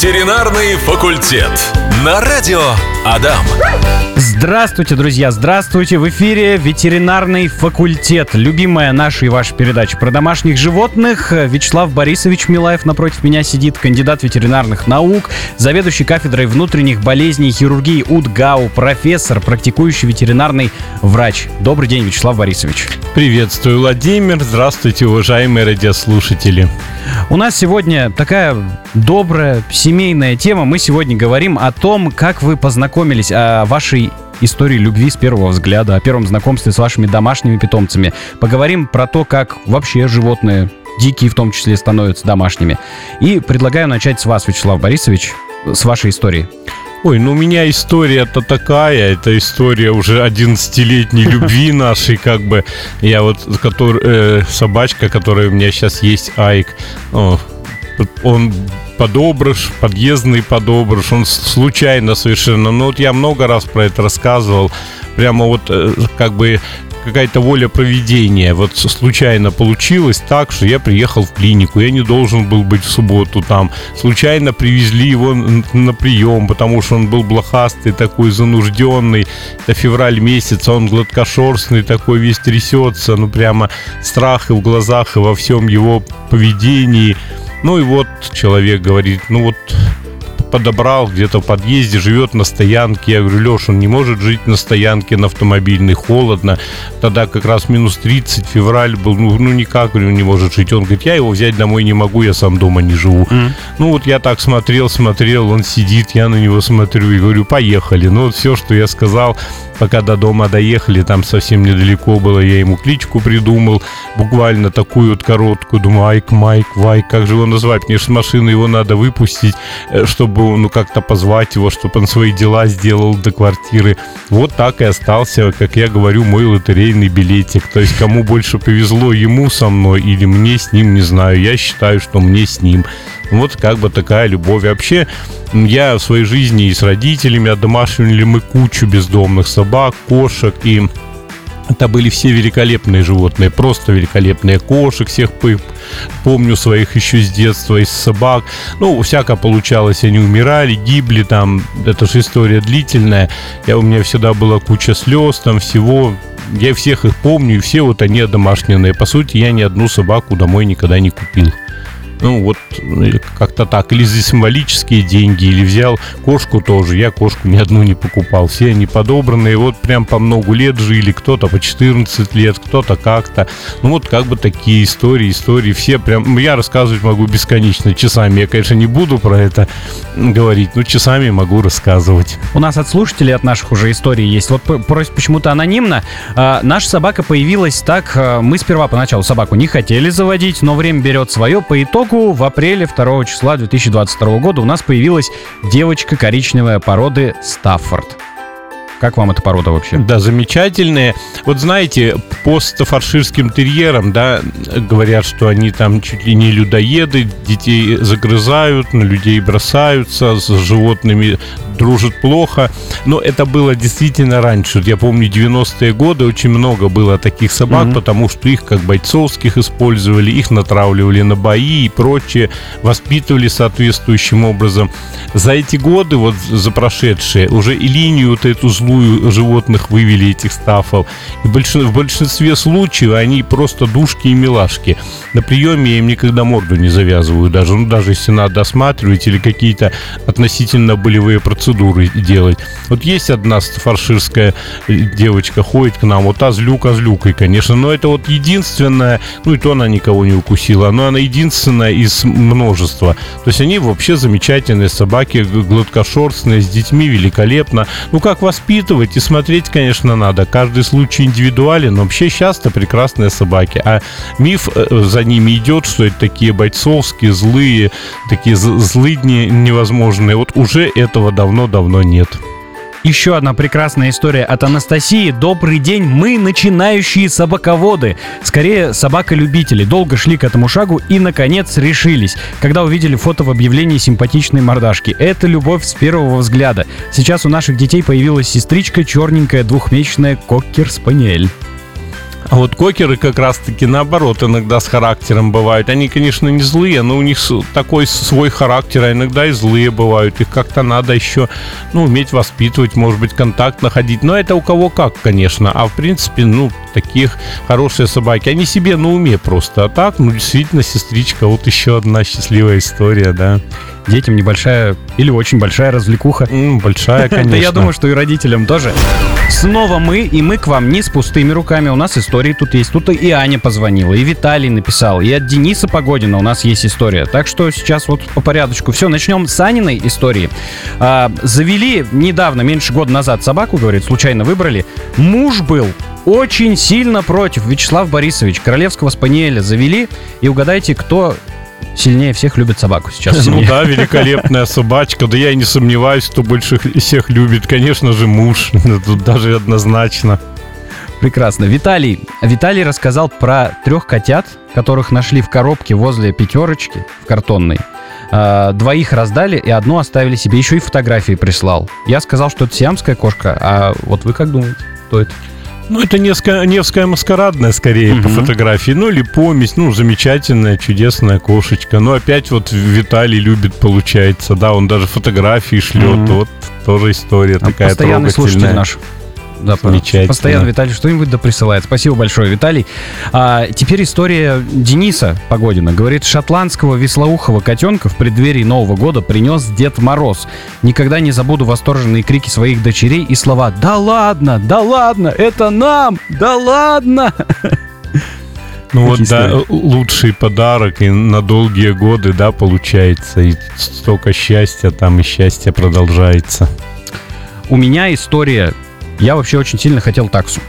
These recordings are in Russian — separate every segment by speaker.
Speaker 1: Ветеринарный факультет. На радио Адам.
Speaker 2: Здравствуйте, друзья, здравствуйте! В эфире ветеринарный факультет. Любимая наша и ваша передача про домашних животных. Вячеслав Борисович Милаев напротив меня сидит, кандидат ветеринарных наук, заведующий кафедрой внутренних болезней и хирургии УДГАУ, профессор, практикующий ветеринарный врач. Добрый день, Вячеслав Борисович.
Speaker 3: Приветствую, Владимир. Здравствуйте, уважаемые радиослушатели.
Speaker 2: У нас сегодня такая добрая семейная тема. Мы сегодня говорим о том, как вы познакомились, о вашей истории любви с первого взгляда, о первом знакомстве с вашими домашними питомцами. Поговорим про то, как вообще животные, дикие в том числе, становятся домашними. И предлагаю начать с вас, Вячеслав Борисович, с вашей истории.
Speaker 3: Ой, ну у меня история-то такая, это история уже 11-летней любви нашей, как бы. Я вот, который, э, собачка, которая у меня сейчас есть, Айк, о, он подобрыш, подъездный подобрыш, он случайно совершенно. Ну вот я много раз про это рассказывал. Прямо вот э, как бы какая-то воля проведения. Вот случайно получилось так, что я приехал в клинику, я не должен был быть в субботу там. Случайно привезли его на прием, потому что он был блохастый, такой занужденный. Это февраль месяц, он гладкошерстный, такой весь трясется, ну прямо страх и в глазах, и во всем его поведении. Ну и вот человек говорит, ну вот подобрал где-то в подъезде, живет на стоянке. Я говорю, Леш, он не может жить на стоянке на автомобильной, холодно. Тогда как раз минус 30, февраль был, ну, ну никак говорю, не может жить. Он говорит, я его взять домой не могу, я сам дома не живу. Mm. Ну вот я так смотрел, смотрел, он сидит, я на него смотрю и говорю, поехали. Ну вот все, что я сказал, пока до дома доехали, там совсем недалеко было, я ему кличку придумал, буквально такую вот короткую, думаю, Айк, Майк, Вайк, как же его назвать, мне же с машины его надо выпустить, э, чтобы, ну, как-то позвать его, чтобы он свои дела сделал до квартиры. Вот так и остался, как я говорю, мой лотерейный билетик. То есть, кому больше повезло, ему со мной или мне с ним, не знаю. Я считаю, что мне с ним. Вот как бы такая любовь. Вообще, я в своей жизни и с родителями одомашнили мы кучу бездомных собак, кошек и это были все великолепные животные, просто великолепные. Кошек всех помню своих еще с детства, из собак. Ну, всяко получалось, они умирали, гибли там. Это же история длительная. Я, у меня всегда была куча слез, там всего. Я всех их помню, и все вот они домашние. По сути, я ни одну собаку домой никогда не купил. Ну, вот как-то так. Или за символические деньги, или взял кошку тоже. Я кошку ни одну не покупал. Все они подобранные. Вот прям по много лет жили. Кто-то по 14 лет, кто-то как-то. Ну, вот как бы такие истории, истории. Все прям... Я рассказывать могу бесконечно, часами. Я, конечно, не буду про это говорить, но часами могу рассказывать.
Speaker 2: У нас от слушателей, от наших уже историй есть. Вот просит почему-то анонимно. А, наша собака появилась так... А, мы сперва поначалу собаку не хотели заводить, но время берет свое. По итогу итогу в апреле 2 числа 2022 года у нас появилась девочка коричневая породы Стаффорд. Как вам эта порода вообще?
Speaker 3: Да, замечательные. Вот знаете, по стафарширским терьерам, да, говорят, что они там чуть ли не людоеды, детей загрызают, на людей бросаются, с животными дружат плохо. Но это было действительно раньше. Я помню, 90-е годы очень много было таких собак, mm-hmm. потому что их как бойцовских использовали, их натравливали на бои и прочее, воспитывали соответствующим образом. За эти годы, вот за прошедшие, уже и линию вот эту злую животных вывели этих стафов. И в большинстве случаев они просто душки и милашки. На приеме я им никогда морду не завязываю даже. Ну, даже если надо осматривать или какие-то относительно болевые процедуры делать. Вот есть одна фарширская девочка, ходит к нам, вот та злюка злюкой, конечно. Но это вот единственная, ну и то она никого не укусила, но она единственная из множества. То есть они вообще замечательные собаки, гладкошерстные, с детьми великолепно. Ну как воспитывать и смотреть, конечно, надо. Каждый случай индивидуален, но вообще часто прекрасные собаки. А миф э, за ними идет, что это такие бойцовские, злые, такие злыдни невозможные. Вот уже этого давно-давно нет.
Speaker 2: Еще одна прекрасная история от Анастасии. Добрый день, мы начинающие собаководы. Скорее, собака-любители. Долго шли к этому шагу и, наконец, решились, когда увидели фото в объявлении симпатичной мордашки. Это любовь с первого взгляда. Сейчас у наших детей появилась сестричка черненькая двухмесячная кокер-спаниель.
Speaker 3: А вот кокеры как раз-таки наоборот иногда с характером бывают. Они, конечно, не злые, но у них такой свой характер, а иногда и злые бывают. Их как-то надо еще, ну, уметь воспитывать, может быть, контакт находить. Но это у кого как, конечно. А в принципе, ну, таких хорошие собаки, они себе на уме просто. А так, ну, действительно, сестричка, вот еще одна счастливая история, да.
Speaker 2: Детям небольшая или очень большая развлекуха.
Speaker 3: М, большая, конечно.
Speaker 2: Да я думаю, что и родителям тоже. Снова мы, и мы к вам не с пустыми руками. У нас истории тут есть. Тут и Аня позвонила, и Виталий написал, и от Дениса Погодина у нас есть история. Так что сейчас вот по порядочку. Все, начнем с Аниной истории. А, завели недавно, меньше года назад собаку, говорит, случайно выбрали. Муж был очень сильно против. Вячеслав Борисович, королевского спаниеля завели. И угадайте, кто сильнее всех любит собаку сейчас.
Speaker 3: Ну да, великолепная собачка. Да я и не сомневаюсь, кто больше всех любит. Конечно же, муж. Тут даже однозначно.
Speaker 2: Прекрасно. Виталий. Виталий рассказал про трех котят, которых нашли в коробке возле пятерочки в картонной. А, Двоих раздали и одну оставили себе. Еще и фотографии прислал. Я сказал, что это сиамская кошка. А вот вы как думаете? Кто это?
Speaker 3: Ну, это Невская, Невская маскарадная, скорее, по
Speaker 2: Мгм.
Speaker 3: фотографии. Ну, или помесь. Ну, замечательная, чудесная кошечка. Но опять вот Виталий любит, получается. Да, он даже фотографии шлет.
Speaker 2: Мгм.
Speaker 3: Вот тоже история
Speaker 2: А
Speaker 3: такая
Speaker 2: Постоянный слушатель
Speaker 3: трогательная.
Speaker 2: наш. Да,
Speaker 3: Замечательно.
Speaker 2: Постоянно Виталий что-нибудь да присылает. Спасибо большое, Виталий. А, теперь история Дениса Погодина. Говорит, шотландского веслоухого котенка в преддверии Нового года принес Дед Мороз. Никогда не забуду восторженные крики своих дочерей и слова «Да ладно! Да ладно! Это нам! Да ладно!»
Speaker 3: Ну вот, да, лучший подарок и на долгие годы, да, получается. И столько счастья там, и счастье продолжается.
Speaker 2: У меня история... Я вообще очень сильно хотел таксу.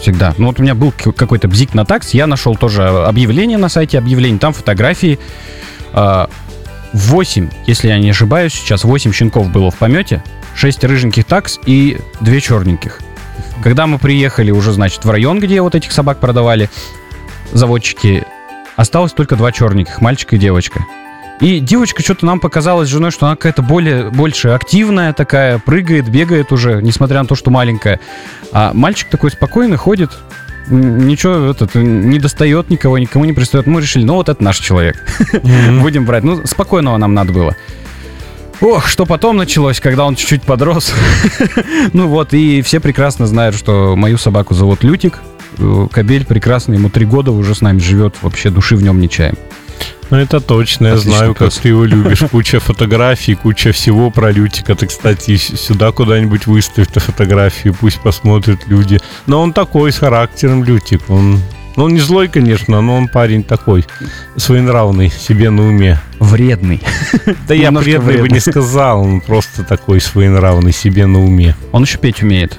Speaker 2: Всегда. Ну вот у меня был какой-то бзик на такс. Я нашел тоже объявление на сайте объявлений. Там фотографии. А, 8, если я не ошибаюсь, сейчас 8 щенков было в помете. 6 рыженьких такс и 2 черненьких. Когда мы приехали уже, значит, в район, где вот этих собак продавали, заводчики, осталось только два черненьких, мальчик и девочка. И девочка что-то нам показалась с женой, что она какая-то более, больше активная такая, прыгает, бегает уже, несмотря на то, что маленькая. А мальчик такой спокойный, ходит, ничего этот, не достает никого, никому не пристает. Мы решили, ну вот это наш человек, будем брать. Ну, спокойного нам надо было. Ох, что потом началось, когда он чуть-чуть подрос. ну вот, и все прекрасно знают, что мою собаку зовут Лютик. Э, Кобель прекрасный, ему три года уже с нами живет, вообще души в нем не чаем.
Speaker 3: Ну, это точно, я
Speaker 2: Отличный
Speaker 3: знаю, как
Speaker 2: пес.
Speaker 3: ты его любишь. Куча фотографий, куча всего про Лютика. Ты, кстати, сюда куда-нибудь выставь эту фотографию, пусть посмотрят люди. Но он такой, с характером Лютик. Он, ну, он не злой, конечно, но он парень такой, своенравный, себе на уме.
Speaker 2: Вредный.
Speaker 3: Да я вредный бы не сказал, он просто такой своенравный, себе на уме.
Speaker 2: Он еще петь умеет.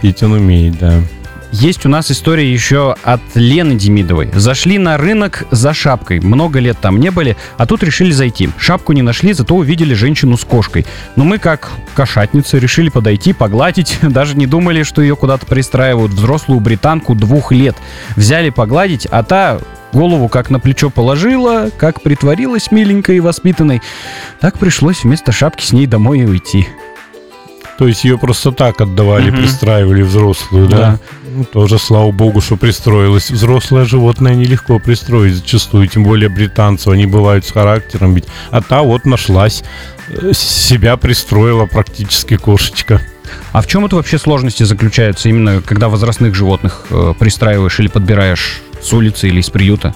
Speaker 3: Пить он умеет, да.
Speaker 2: Есть у нас история еще от Лены Демидовой. Зашли на рынок за шапкой. Много лет там не были, а тут решили зайти. Шапку не нашли, зато увидели женщину с кошкой. Но мы, как кошатницы, решили подойти, погладить. Даже не думали, что ее куда-то пристраивают. Взрослую британку двух лет. Взяли погладить, а та голову как на плечо положила, как притворилась миленькой и воспитанной. Так пришлось вместо шапки с ней домой и уйти.
Speaker 3: То есть ее просто так отдавали,
Speaker 2: Мгм.
Speaker 3: пристраивали взрослую, да?
Speaker 2: Да.
Speaker 3: Ну, тоже, слава богу, что пристроилась. Взрослое животное нелегко пристроить зачастую, тем более британцев, они бывают с характером ведь. А та вот нашлась, э, себя пристроила практически кошечка.
Speaker 2: А в чем это вообще сложности заключаются именно, когда возрастных животных э, пристраиваешь или подбираешь с улицы или из приюта?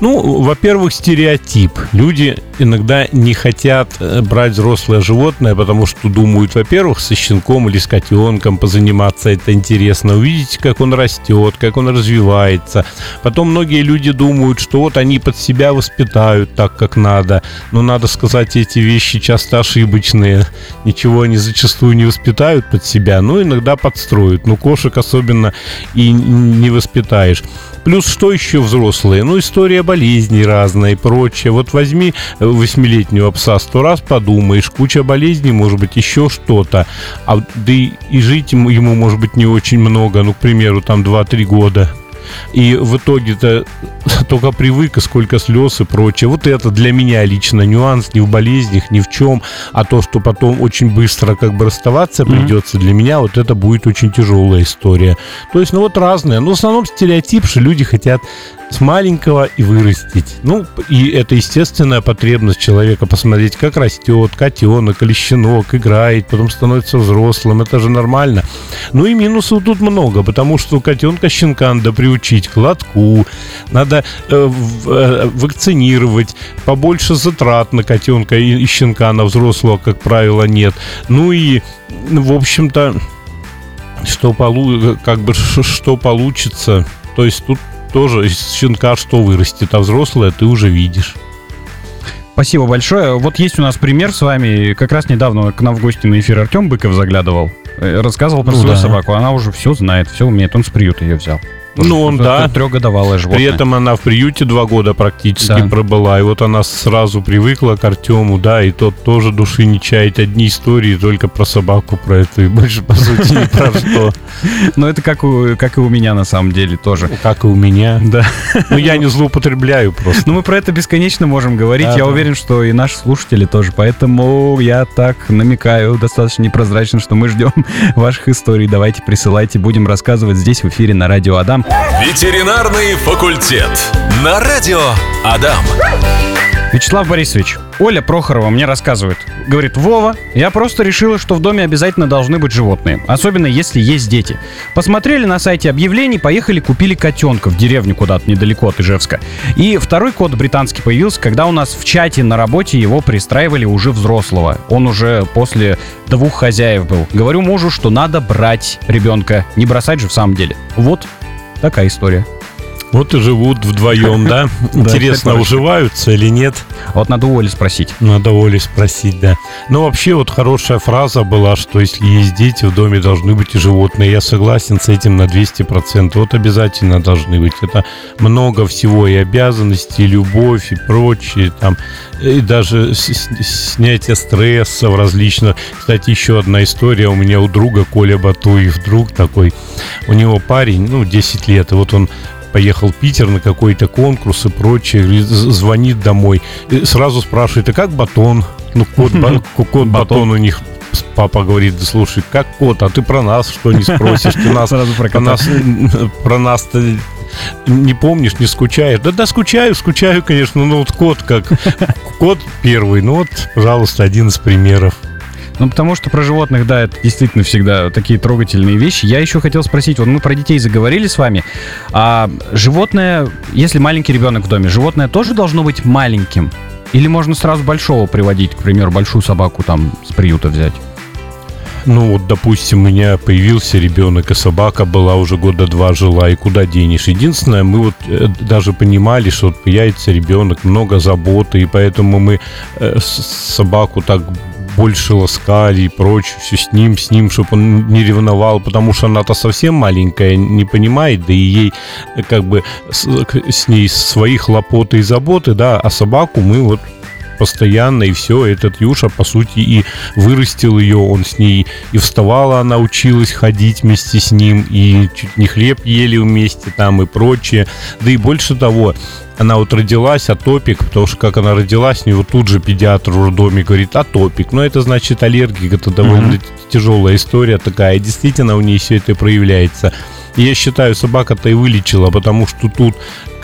Speaker 3: Ну, во-первых, стереотип. Люди иногда не хотят э, брать взрослое животное, потому что думают, во-первых, со щенком или с котенком позаниматься это интересно, увидеть, как он растет, как он развивается. Потом многие люди думают, что вот они под себя воспитают так, как надо. Но надо сказать, эти вещи часто ошибочные. Ничего они зачастую не воспитают под себя, но иногда подстроят. Ну, кошек особенно и не воспитаешь. Плюс что еще взрослые? Ну, история болезней разная и прочее. Вот возьми э, восьмилетнего пса, сто раз подумаешь, куча болезней, может быть, еще что-то. А да и, и жить ему, ему, может быть, не очень много, ну, к примеру, там 2-3 года. И в итоге-то только привык, и сколько слез и прочее. Вот это для меня лично нюанс не в болезнях, ни в чем, а то, что потом очень быстро как бы расставаться mm-hmm. придется, для меня вот это будет очень тяжелая история. То есть, ну вот разные. Но в основном стереотип, что люди хотят с маленького и вырастить. Ну, и это естественная потребность человека посмотреть, как растет котенок или щенок, играет, потом становится взрослым. Это же нормально. Ну и минусов тут много, потому что котенка щенка надо приучить к лотку, надо э, э, вакцинировать, побольше затрат на котенка и, и щенка, на взрослого, как правило, нет. Ну и, в общем-то, что, полу как бы, что получится. То есть тут тоже из щенка что вырастет, а взрослое ты уже видишь.
Speaker 2: Спасибо большое. Вот есть у нас пример с вами. Как раз недавно к нам в гости на эфир Артем Быков заглядывал. Э, рассказывал про ну, свою да. собаку. Она уже все знает, все умеет. Он с приюта ее взял.
Speaker 3: Ну, он, да.
Speaker 2: Трехгодовалое животное.
Speaker 3: При этом она в приюте два года практически да. пробыла. И вот она сразу привыкла к Артему, да, и тот тоже души не чает. Одни истории только про собаку, про это, и больше, по сути, ни про что.
Speaker 2: Ну, это как, у, как и у меня, на самом деле, тоже.
Speaker 3: Как и у меня.
Speaker 2: Да.
Speaker 3: Ну, я не злоупотребляю просто.
Speaker 2: Ну, мы про это бесконечно можем говорить. я уверен, что и наши слушатели тоже. Поэтому я так намекаю достаточно непрозрачно, что мы ждем ваших историй. Давайте присылайте, будем рассказывать здесь в эфире на Радио Адам.
Speaker 1: Ветеринарный факультет. На радио Адам.
Speaker 2: Вячеслав Борисович, Оля Прохорова мне рассказывает. Говорит, Вова, я просто решила, что в доме обязательно должны быть животные. Особенно если есть дети. Посмотрели на сайте объявлений, поехали, купили котенка в деревню куда-то недалеко от Ижевска. И второй кот британский появился, когда у нас в чате на работе его пристраивали уже взрослого. Он уже после двух хозяев был. Говорю мужу, что надо брать ребенка. Не бросать же в самом деле. Вот Такая история.
Speaker 3: Вот и живут вдвоем, да? Интересно, уживаются или нет?
Speaker 2: Вот надо Оли спросить.
Speaker 3: Надо Оли спросить, да. Но вообще вот хорошая фраза была, что если есть дети, в доме должны быть и животные. Я согласен с этим на 200%. Вот обязательно должны быть. Это много всего и обязанностей, и любовь, и прочее. Там, и даже снятие стрессов различных. Кстати, еще одна история. У меня у друга Коля Батуев, друг такой. У него парень, ну, 10 лет. И вот он поехал в Питер на какой-то конкурс и прочее, звонит домой, и сразу спрашивает, а как батон? Ну, кот, ба- кот батон у них папа говорит, да слушай, как кот, а ты про нас что не спросишь? Ты нас, про, нас, про нас не помнишь, не скучаешь? Да, да, скучаю, скучаю, конечно, ну вот кот как, кот первый, ну вот, пожалуйста, один из примеров.
Speaker 2: Ну, потому что про животных, да, это действительно всегда такие трогательные вещи. Я еще хотел спросить, вот мы про детей заговорили с вами, а животное, если маленький ребенок в доме, животное тоже должно быть маленьким? Или можно сразу большого приводить, к примеру, большую собаку там с приюта взять?
Speaker 3: Ну вот, допустим, у меня появился ребенок, и собака была уже года два жила, и куда денешь? Единственное, мы вот э, даже понимали, что появится ребенок, много заботы, и поэтому мы э, собаку так больше ласкали и прочее, все с ним, с ним, чтобы он не ревновал, потому что она-то совсем маленькая, не понимает, да и ей э, как бы с, с ней свои хлопоты и заботы, да, а собаку мы вот постоянно, и все, этот Юша, по сути, и вырастил ее, он с ней и вставала, она училась ходить вместе с ним, и чуть не хлеб ели вместе там и прочее. Да и больше того, она вот родилась, атопик, потому что как она родилась, у него тут же педиатр в роддоме говорит атопик. Но это значит аллергик, это довольно mm-hmm. тяжелая история такая. И действительно у нее все это проявляется. И я считаю, собака-то и вылечила, потому что тут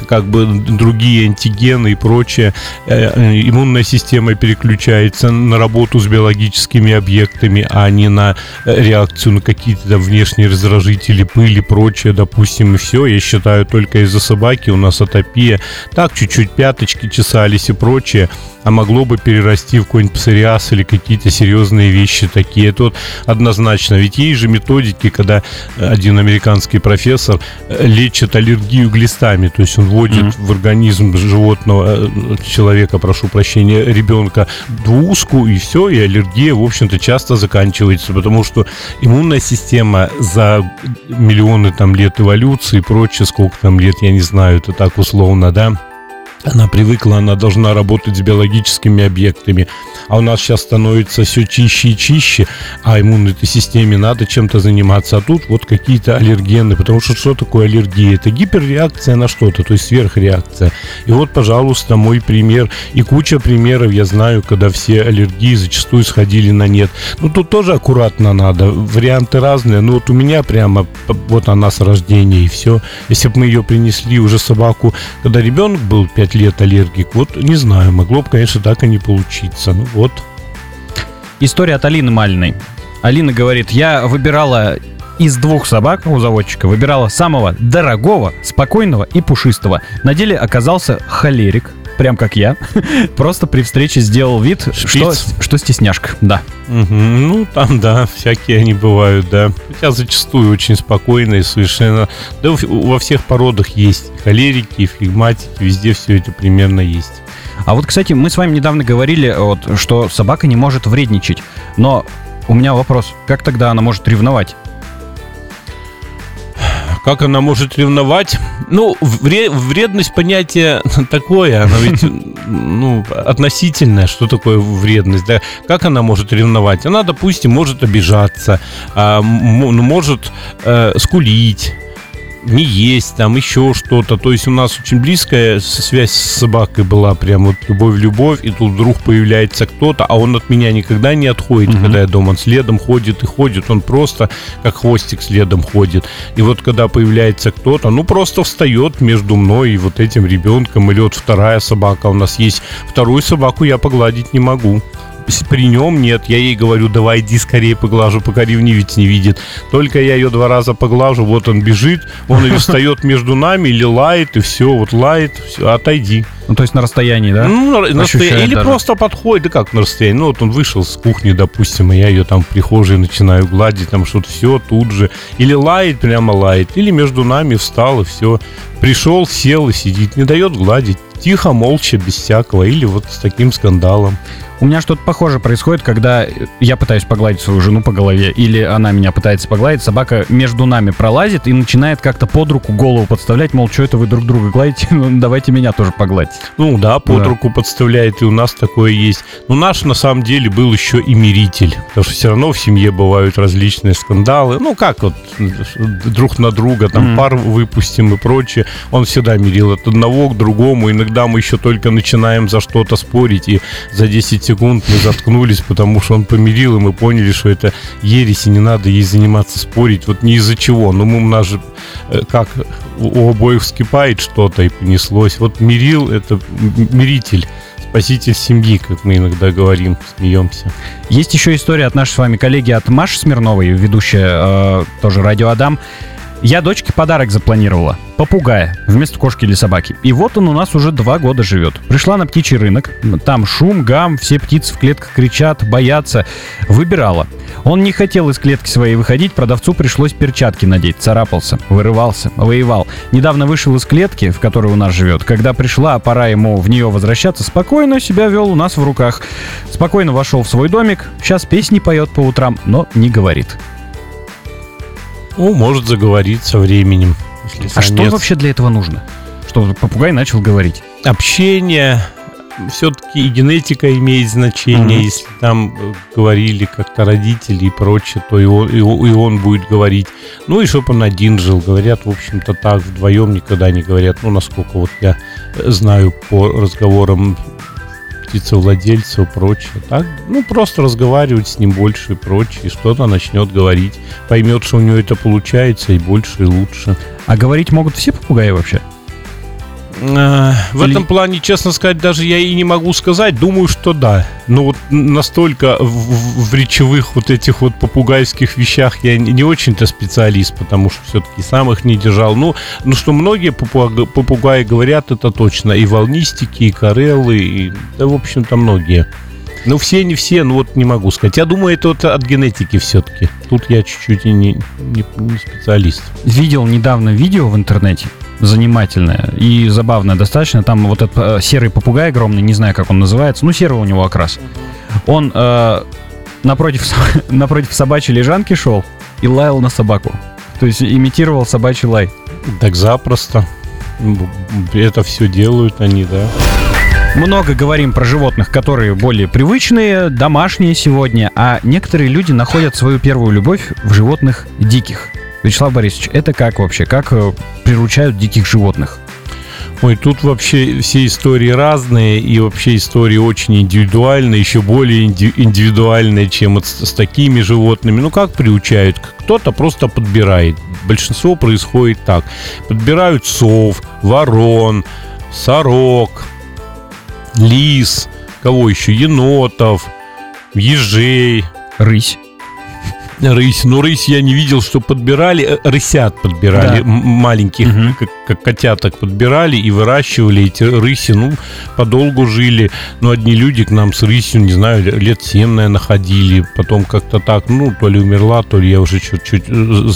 Speaker 3: как бы другие антигены и прочее, э, э, иммунная система переключается на работу с биологическими объектами, а не на э, реакцию на какие-то внешние раздражители, пыль и прочее, допустим, и все. Я считаю, только из-за собаки у нас атопия. Так, чуть-чуть пяточки чесались и прочее а могло бы перерасти в какой-нибудь псориаз или какие-то серьезные вещи такие. Это вот однозначно. Ведь есть же методики, когда один американский профессор лечит аллергию глистами, то есть он вводит mm-hmm. в организм животного, э, человека, прошу прощения, ребенка двуску, и все, и аллергия, в общем-то, часто заканчивается, потому что иммунная система за миллионы там лет эволюции и прочее, сколько там лет, я не знаю, это так условно, да, Она привыкла, она должна работать с биологическими объектами. А у нас сейчас становится все чище и чище, а иммунной системе надо чем-то заниматься. А тут вот какие-то аллергены. Потому что что такое аллергия? Это гиперреакция на что-то, то есть сверхреакция. И вот, пожалуйста, мой пример. И куча примеров я знаю, когда все аллергии зачастую сходили на нет. Ну, тут тоже аккуратно надо. Варианты разные. Ну, вот у меня прямо вот она с рождения и все. Если бы мы ее принесли уже собаку, когда ребенок был 5 лет аллергик, вот не знаю, могло бы, конечно, так и не получиться. Ну вот.
Speaker 2: История от Алины Малиной. Алина говорит, я выбирала из двух собак у заводчика, выбирала самого дорогого, спокойного и пушистого. На деле оказался холерик, прям как я. Просто при встрече сделал вид, что, что стесняшка, да.
Speaker 3: Угу. Ну, там, да, всякие они бывают, да. Хотя зачастую очень спокойные, совершенно. Да во всех породах есть холерики, флегматики, везде все это примерно есть.
Speaker 2: А вот, кстати, мы с вами недавно говорили, вот, что собака не может вредничать. Но у меня вопрос, как тогда она может ревновать?
Speaker 3: Как она может ревновать? Ну, вредность понятие такое, оно ведь ну, относительное, что такое вредность, да? Как она может ревновать? Она, допустим, может обижаться, а, может э, скулить, не есть, там еще что-то. То есть у нас очень близкая связь с собакой была, прям вот любовь-любовь, и тут вдруг появляется кто-то, а он от меня никогда не отходит, угу. когда я дома. Он следом ходит и ходит, он просто как хвостик следом ходит. И вот когда появляется кто-то, ну просто встает между мной и вот этим ребенком, или вот вторая собака у нас есть. Вторую собаку я погладить не могу при нем нет. Я ей говорю, давай иди скорее поглажу, пока ревнивец не видит. Только я ее два раза поглажу, вот он бежит, он или встает между нами, или лает, и все, вот лает, все, отойди.
Speaker 2: Ну, то есть на расстоянии, да? Ну,
Speaker 3: на расстоянии. Или даже. просто подходит, да как на расстоянии. Ну, вот он вышел с кухни, допустим, и я ее там в прихожей начинаю гладить, там что-то все тут же. Или лает, прямо лает. Или между нами встал, и все. Пришел, сел и сидит, не дает гладить. Тихо, молча, без всякого. Или вот с таким скандалом.
Speaker 2: У меня что-то похоже происходит, когда я пытаюсь погладить свою жену по голове, или она меня пытается погладить, собака между нами пролазит и начинает как-то под руку голову подставлять, мол, что это вы друг друга гладите, ну давайте меня тоже погладить.
Speaker 3: Ну да, под да. руку подставляет, и у нас такое есть. Но наш на самом деле был еще и миритель, потому что все равно в семье бывают различные скандалы. Ну как вот друг на друга, там mm-hmm. пар выпустим и прочее. Он всегда мирил от одного к другому. Иногда мы еще только начинаем за что-то спорить, и за 10 секунд мы заткнулись, потому что он помирил, и мы поняли, что это ересь, и не надо ей заниматься спорить. Вот не из-за чего. Но мы, у нас же э, как у обоих вскипает что-то и понеслось. Вот мирил — это миритель спаситель семьи, как мы иногда говорим, смеемся.
Speaker 2: Есть еще история от нашей с вами коллеги, от Маши Смирновой, ведущая э, тоже радио Адам. Я дочке подарок запланировала. Попугая вместо кошки или собаки. И вот он у нас уже два года живет. Пришла на птичий рынок. Там шум, гам, все птицы в клетках кричат, боятся. Выбирала. Он не хотел из клетки своей выходить, продавцу пришлось перчатки надеть. Царапался, вырывался, воевал. Недавно вышел из клетки, в которой у нас живет. Когда пришла пора ему в нее возвращаться, спокойно себя вел у нас в руках. Спокойно вошел в свой домик. Сейчас песни поет по утрам, но не говорит.
Speaker 3: Ну, может заговорить со временем.
Speaker 2: А что вообще для этого нужно? Чтобы попугай начал говорить?
Speaker 3: Общение, все-таки и генетика имеет значение. Mm-hmm. Если там э, говорили как-то родители и прочее, то и он, и, и он будет говорить. Ну и чтобы он один жил. Говорят, в общем-то, так вдвоем никогда не говорят. Ну, насколько вот я э, знаю по разговорам птицевладельцев и прочее. Так, ну, просто разговаривать с ним больше и прочее, и что-то начнет говорить. Поймет, что у него это получается, и больше, и лучше.
Speaker 2: А говорить могут все попугаи вообще?
Speaker 3: Э, в Или... этом плане, честно сказать, даже я и не могу сказать. Думаю, что да. Но вот настолько в, в речевых вот этих вот попугайских вещах я не, не очень-то специалист, потому что все-таки сам их не держал. Ну, ну что многие попугаи, попугаи говорят, это точно. И волнистики, и карелы, и, да, в общем-то, многие. Ну, все, не все, ну вот не могу сказать. Я думаю, это вот от генетики все-таки. Тут я чуть-чуть не, не, не специалист.
Speaker 2: Видел недавно видео в интернете, занимательное и забавное достаточно. Там вот этот э, серый попугай огромный, не знаю, как он называется, ну, серый у него окрас. Он э, напротив, напротив собачьей лежанки шел и лаял на собаку. То есть имитировал собачий лай.
Speaker 3: Так запросто. Это все делают они, да.
Speaker 2: Много говорим про животных, которые более привычные, домашние сегодня, а некоторые люди находят свою первую любовь в животных диких. Вячеслав Борисович, это как вообще? Как э, приручают диких животных?
Speaker 3: Ой, тут вообще все истории разные, и вообще истории очень индивидуальные, еще более индивидуальные, чем вот с, с такими животными. Ну, как приучают? Кто-то просто подбирает. Большинство происходит так. Подбирают сов, ворон, сорок, лис, кого еще? Енотов, ежей.
Speaker 2: Рысь.
Speaker 3: Рысь. Но рысь я не видел, что подбирали. Э, рысят подбирали. Да. Маленьких, угу. как, как котяток подбирали и выращивали эти рыси. Ну, подолгу жили. Но одни люди к нам с рысью, не знаю, лет 7, наверное, ходили. Потом как-то так, ну, то ли умерла, то ли я уже чуть-чуть э,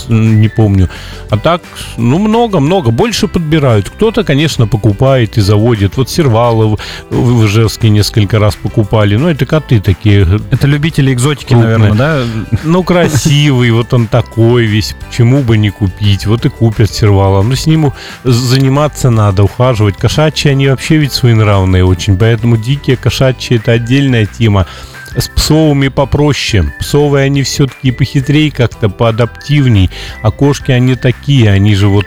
Speaker 3: не помню. А так, ну, много-много. Больше подбирают. Кто-то, конечно, покупает и заводит. Вот сервалы в Ижевске несколько раз покупали. Ну, это коты такие.
Speaker 2: Это любители экзотики, крупные. наверное, да?
Speaker 3: Ну, красивый, вот он такой весь, почему бы не купить? Вот и купят сервала. Но с ним заниматься надо, ухаживать. Кошачьи, они вообще ведь своенравные очень, поэтому дикие кошачьи это отдельная тема. С псовыми попроще. Псовые они все-таки похитрее как-то, поадаптивней. А кошки они такие, они же вот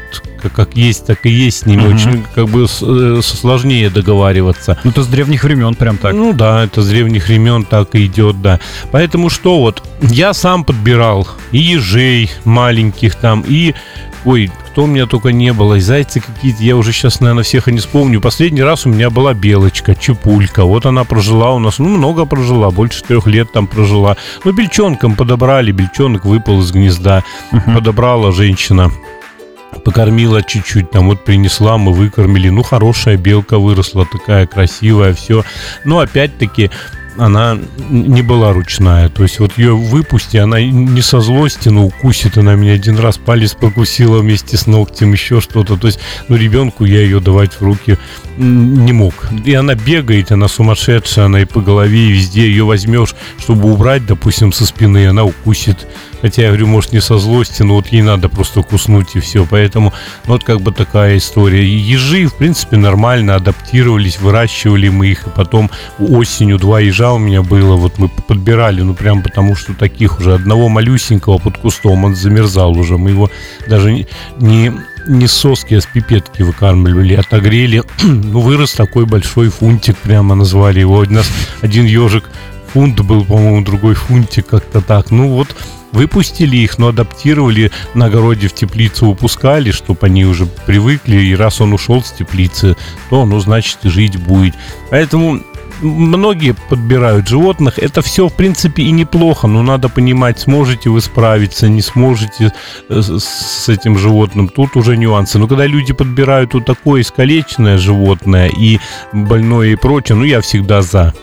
Speaker 3: как есть, так и есть с ними. Угу. Очень как бы э, сложнее договариваться.
Speaker 2: Ну, это с древних времен прям так.
Speaker 3: Ну да, это с древних времен так и идет, да. Поэтому что вот, я сам подбирал и ежей маленьких там, и Ой, кто у меня только не было. И зайцы какие-то, я уже сейчас, наверное, всех и не вспомню. Последний раз у меня была белочка, чепулька. Вот она прожила у нас, ну, много прожила, больше трех лет там прожила. Ну, бельчонком подобрали, бельчонок выпал из гнезда. Uh-huh. Подобрала женщина покормила чуть-чуть, там вот принесла, мы выкормили. Ну, хорошая белка выросла, такая красивая, все. Но опять-таки она не была ручная. То есть вот ее выпусти, она не со злости, но укусит. Она меня один раз палец покусила вместе с ногтем, еще что-то. То есть, ну, ребенку я ее давать в руки не мог. И она бегает, она сумасшедшая, она и по голове, и везде ее возьмешь, чтобы убрать, допустим, со спины, она укусит. Хотя я говорю, может, не со злости, но вот ей надо просто куснуть и все. Поэтому, ну, вот как бы такая история. Ежи, в принципе, нормально адаптировались, выращивали мы их. И потом осенью два ежа у меня было. Вот мы подбирали, ну, прям потому что таких уже одного малюсенького под кустом, он замерзал уже. Мы его даже не не соски, а с пипетки выкармливали, отогрели. ну, вырос такой большой фунтик, прямо назвали его. У нас один ежик фунт был, по-моему, другой фунтик, как-то так. Ну, вот выпустили их, но адаптировали на огороде в теплицу выпускали, чтобы они уже привыкли, и раз он ушел с теплицы, то, ну, значит, и жить будет. Поэтому многие подбирают животных. Это все, в принципе, и неплохо, но надо понимать, сможете вы справиться, не сможете э, с этим животным. Тут уже нюансы. Но когда люди подбирают вот такое искалеченное животное и больное и прочее, ну, я всегда за.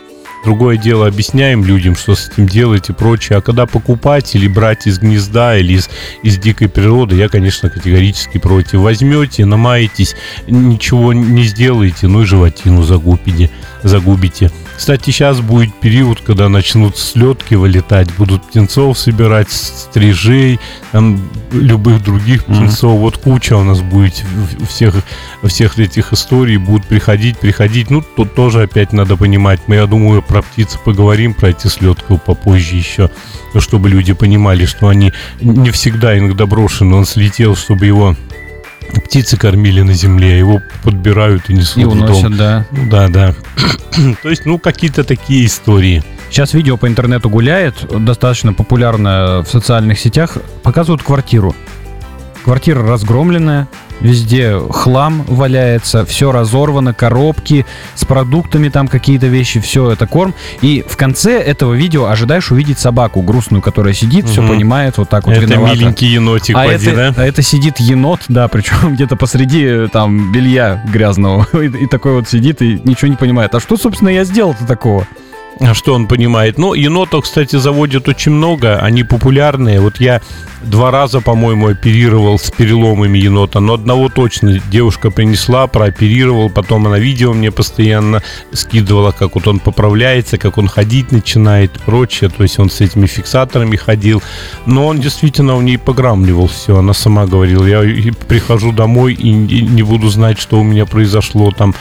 Speaker 3: Другое дело, объясняем людям, что с этим делать и прочее. А когда покупать или брать из гнезда, или из, из дикой природы, я, конечно, категорически против. Возьмете, намаетесь, ничего не сделаете, ну и животину загубите. загубите. Кстати, сейчас будет период, когда начнут слетки вылетать, будут птенцов собирать, стрижей, там, любых других птенцов. Mm-hmm. Вот куча у нас будет всех, всех этих историй, будут приходить, приходить. Ну, тут тоже опять надо понимать. Мы, я думаю, про птиц поговорим, про эти слетки попозже еще, чтобы люди понимали, что они не всегда иногда брошены. Он слетел, чтобы его птицы кормили на земле, его подбирают и несут
Speaker 2: и уносят, в дом. да.
Speaker 3: Ну да, да. То есть, ну, какие-то такие истории.
Speaker 2: Сейчас видео по интернету гуляет, достаточно популярно в социальных сетях. Показывают квартиру. Квартира разгромленная, везде хлам валяется, все разорвано, коробки с продуктами, там какие-то вещи, все это корм. И в конце этого видео ожидаешь увидеть собаку грустную, которая сидит, угу. все понимает, вот так вот
Speaker 3: это
Speaker 2: виновата.
Speaker 3: миленький енотик,
Speaker 2: а
Speaker 3: поди,
Speaker 2: это,
Speaker 3: да?
Speaker 2: А это сидит енот, да, причем где-то посреди там белья грязного. И, и такой вот сидит и ничего не понимает. А что, собственно, я сделал-то такого?
Speaker 3: Что он понимает. Но енотов, кстати, заводят очень много, они популярные. Вот я два раза, по-моему, оперировал с переломами енота, но одного точно девушка принесла, прооперировал, потом она видео мне постоянно скидывала, как вот он поправляется, как он ходить начинает и прочее. То есть он с этими фиксаторами ходил. Но он действительно у ней пограмливал все. Она сама говорила, я прихожу домой и не буду знать, что у меня произошло там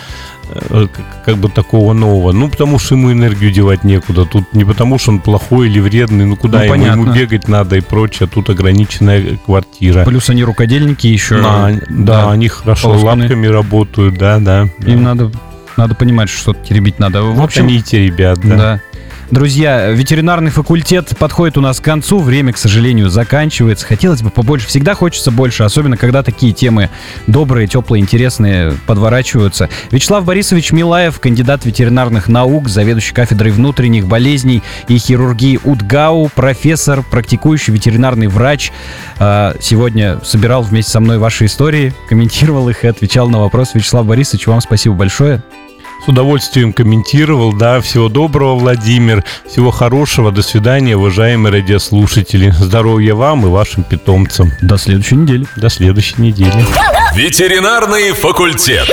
Speaker 3: как бы такого нового. Ну, потому что ему энергию девать некуда. Тут не потому, что он плохой или вредный, ну куда ну, ему, ему бегать надо и прочее. Тут ограниченная квартира.
Speaker 2: Плюс они рукодельники еще.
Speaker 3: Да, да, да они хорошо Полосканы. лапками работают, да, да.
Speaker 2: Им да. надо, надо понимать, что теребить надо.
Speaker 3: В вот общем, они и теребят, да. да.
Speaker 2: Друзья, ветеринарный факультет подходит у нас к концу. Время, к сожалению, заканчивается. Хотелось бы побольше. Всегда хочется больше, особенно когда такие темы добрые, теплые, интересные подворачиваются. Вячеслав Борисович Милаев, кандидат ветеринарных наук, заведующий кафедрой внутренних болезней и хирургии УДГАУ, профессор, практикующий ветеринарный врач. А, сегодня собирал вместе со мной ваши истории, комментировал их и отвечал на вопросы. Вячеслав Борисович, вам спасибо большое
Speaker 3: с удовольствием комментировал. Да, всего доброго, Владимир. Всего хорошего. До свидания, уважаемые радиослушатели. Здоровья вам и вашим питомцам.
Speaker 2: До следующей недели.
Speaker 3: До следующей недели.
Speaker 1: Ветеринарный факультет.